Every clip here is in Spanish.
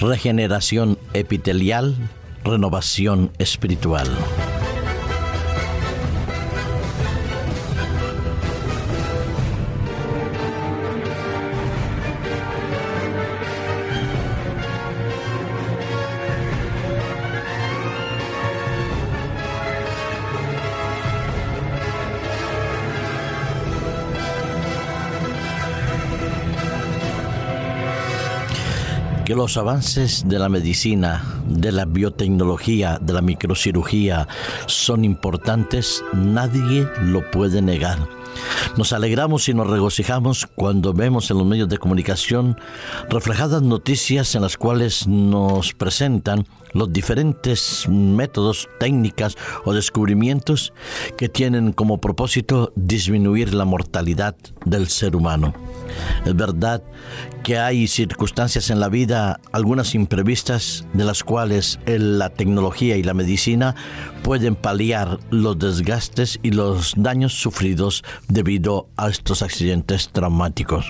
regeneración epitelial, renovación espiritual. Que los avances de la medicina, de la biotecnología, de la microcirugía son importantes, nadie lo puede negar. Nos alegramos y nos regocijamos cuando vemos en los medios de comunicación reflejadas noticias en las cuales nos presentan los diferentes métodos, técnicas o descubrimientos que tienen como propósito disminuir la mortalidad del ser humano. Es verdad que hay circunstancias en la vida, algunas imprevistas, de las cuales la tecnología y la medicina pueden paliar los desgastes y los daños sufridos debido a estos accidentes traumáticos.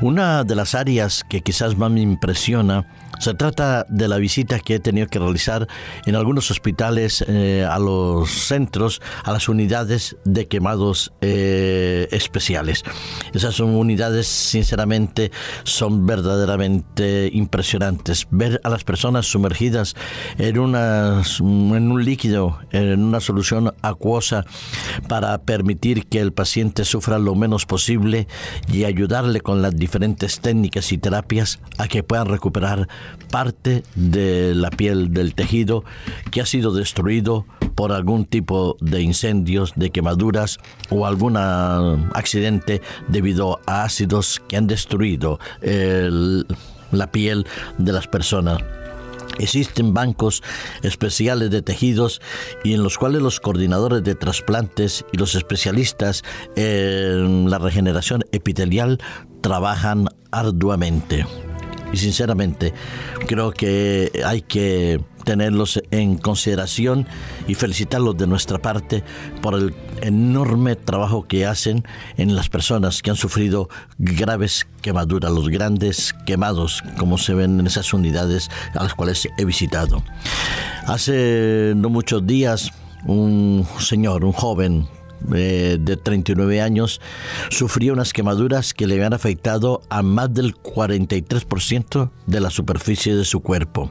Una de las áreas que quizás más me impresiona se trata de la visita que he tenido que realizar en algunos hospitales eh, a los centros, a las unidades de quemados eh, especiales. Esas unidades, sinceramente, son verdaderamente impresionantes. Ver a las personas sumergidas en, una, en un líquido, en una solución acuosa, para permitir que el paciente sufra lo menos posible y ayudarle con las diferentes técnicas y terapias a que puedan recuperar parte de la piel del tejido que ha sido destruido por algún tipo de incendios, de quemaduras o algún accidente debido a ácidos que han destruido la piel de las personas. Existen bancos especiales de tejidos y en los cuales los coordinadores de trasplantes y los especialistas en la regeneración epitelial trabajan arduamente y sinceramente creo que hay que tenerlos en consideración y felicitarlos de nuestra parte por el enorme trabajo que hacen en las personas que han sufrido graves quemaduras, los grandes quemados, como se ven en esas unidades a las cuales he visitado. Hace no muchos días, un señor, un joven, eh, de 39 años, sufría unas quemaduras que le habían afectado a más del 43% de la superficie de su cuerpo.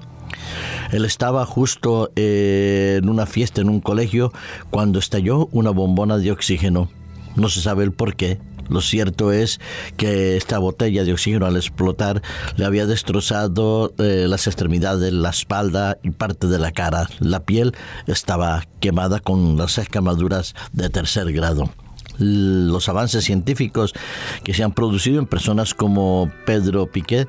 Él estaba justo eh, en una fiesta en un colegio cuando estalló una bombona de oxígeno. No se sabe el por qué, lo cierto es que esta botella de oxígeno al explotar le había destrozado eh, las extremidades, la espalda y parte de la cara. La piel estaba quemada con las escamaduras de tercer grado los avances científicos que se han producido en personas como Pedro Piquet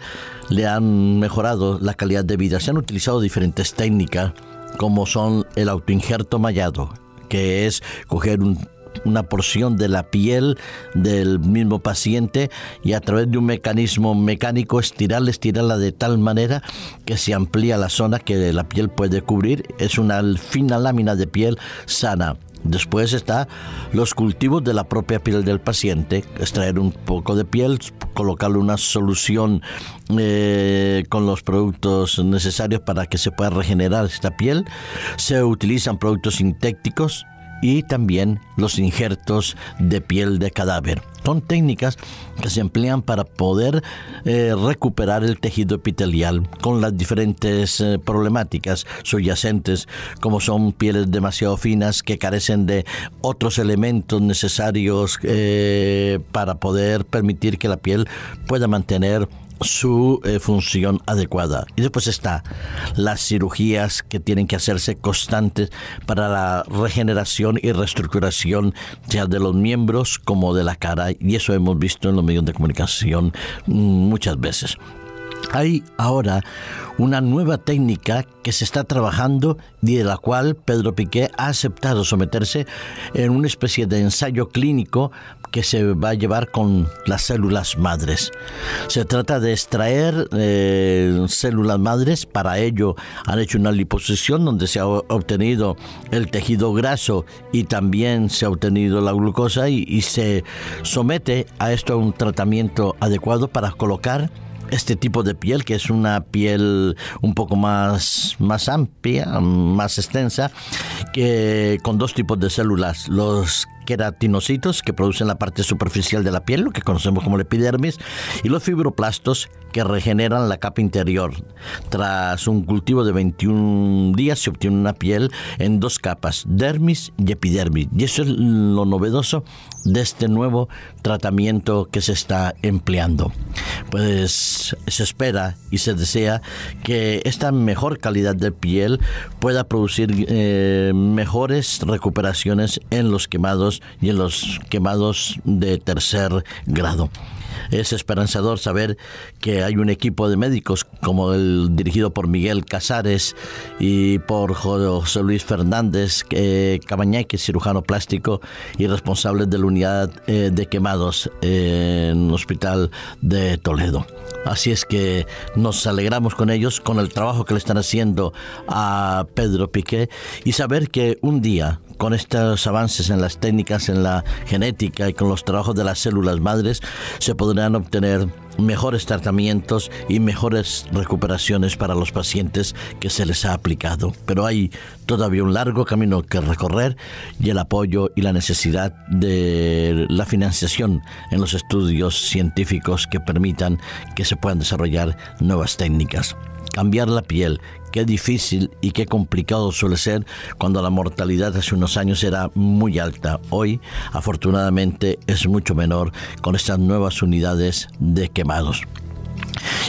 le han mejorado la calidad de vida. Se han utilizado diferentes técnicas como son el autoinjerto mallado, que es coger un una porción de la piel del mismo paciente y a través de un mecanismo mecánico estirarla, estirarla de tal manera que se amplía la zona que la piel puede cubrir. Es una fina lámina de piel sana. Después está los cultivos de la propia piel del paciente, extraer un poco de piel, colocarle una solución eh, con los productos necesarios para que se pueda regenerar esta piel. Se utilizan productos sintéticos y también los injertos de piel de cadáver. Son técnicas que se emplean para poder eh, recuperar el tejido epitelial con las diferentes eh, problemáticas subyacentes, como son pieles demasiado finas que carecen de otros elementos necesarios eh, para poder permitir que la piel pueda mantener su eh, función adecuada. Y después está las cirugías que tienen que hacerse constantes para la regeneración y reestructuración ya de los miembros como de la cara. Y eso hemos visto en los medios de comunicación muchas veces. Hay ahora una nueva técnica que se está trabajando y de la cual Pedro Piqué ha aceptado someterse en una especie de ensayo clínico que se va a llevar con las células madres. Se trata de extraer eh, células madres, para ello han hecho una liposucción donde se ha obtenido el tejido graso y también se ha obtenido la glucosa y, se somete a esto a un tratamiento adecuado para colocar este tipo de piel, que es una piel un poco más, más amplia, más extensa, que con dos tipos de células, los queratinocitos que producen la parte superficial de la piel, lo que conocemos como la epidermis, y los fibroplastos que regeneran la capa interior. Tras un cultivo de 21 días se obtiene una piel en dos capas, dermis y epidermis. Y eso es lo novedoso de este nuevo tratamiento que se está empleando. Pues se espera y se desea que esta mejor calidad de piel pueda producir eh, mejores recuperaciones en los quemados y en los quemados de tercer grado. Es esperanzador saber que hay un equipo de médicos como el dirigido por Miguel Casares y por José Luis Fernández eh, cirujano plástico y responsable de la unidad eh, de quemados en el Hospital de Toledo. Así es que nos alegramos con ellos, con el trabajo que le están haciendo a Pedro Piqué y saber que un día con estos avances en las técnicas, en la genética y con los trabajos de las células madres, se podrán obtener mejores tratamientos y mejores recuperaciones para los pacientes que se les ha aplicado. Pero hay todavía un largo camino que recorrer y el apoyo y la necesidad de la financiación en los estudios científicos que permitan que se puedan desarrollar nuevas técnicas. Cambiar la piel, qué difícil y qué complicado suele ser cuando la mortalidad hace unos años era muy alta. Hoy, afortunadamente, es mucho menor con estas nuevas unidades de quemados.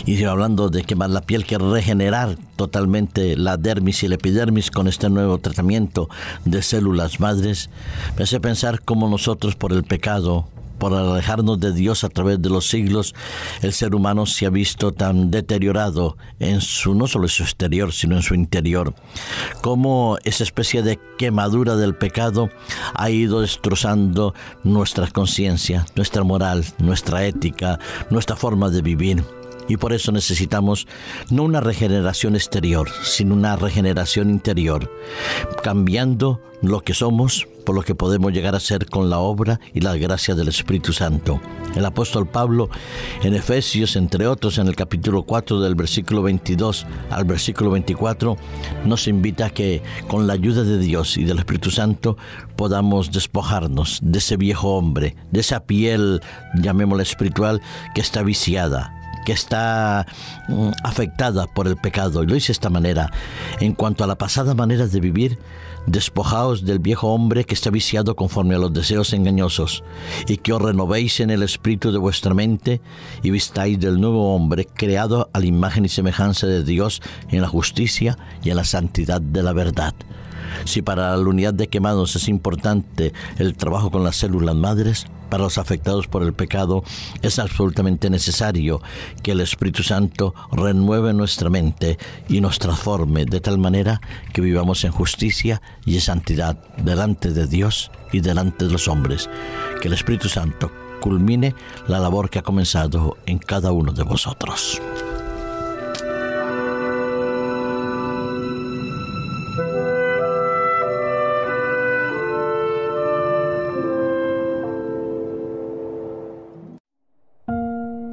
Y hablando de quemar la piel, que regenerar totalmente la dermis y la epidermis con este nuevo tratamiento de células madres, me hace pensar cómo nosotros por el pecado por alejarnos de Dios a través de los siglos, el ser humano se ha visto tan deteriorado en su no solo en su exterior, sino en su interior. Como esa especie de quemadura del pecado ha ido destrozando nuestra conciencia, nuestra moral, nuestra ética, nuestra forma de vivir. Y por eso necesitamos no una regeneración exterior, sino una regeneración interior, cambiando lo que somos por lo que podemos llegar a ser con la obra y la gracia del Espíritu Santo. El apóstol Pablo en Efesios, entre otros, en el capítulo 4 del versículo 22 al versículo 24, nos invita a que con la ayuda de Dios y del Espíritu Santo podamos despojarnos de ese viejo hombre, de esa piel, llamémosla espiritual, que está viciada, que está mm, afectada por el pecado. Y lo dice de esta manera. En cuanto a la pasada manera de vivir, despojaos del viejo hombre que está viciado conforme a los deseos engañosos, y que os renovéis en el espíritu de vuestra mente, y vistáis del nuevo hombre, creado a la imagen y semejanza de Dios en la justicia y en la santidad de la verdad. Si para la unidad de quemados es importante el trabajo con las células madres, para los afectados por el pecado es absolutamente necesario que el Espíritu Santo renueve nuestra mente y nos transforme de tal manera que vivamos en justicia y en santidad delante de Dios y delante de los hombres. Que el Espíritu Santo culmine la labor que ha comenzado en cada uno de vosotros.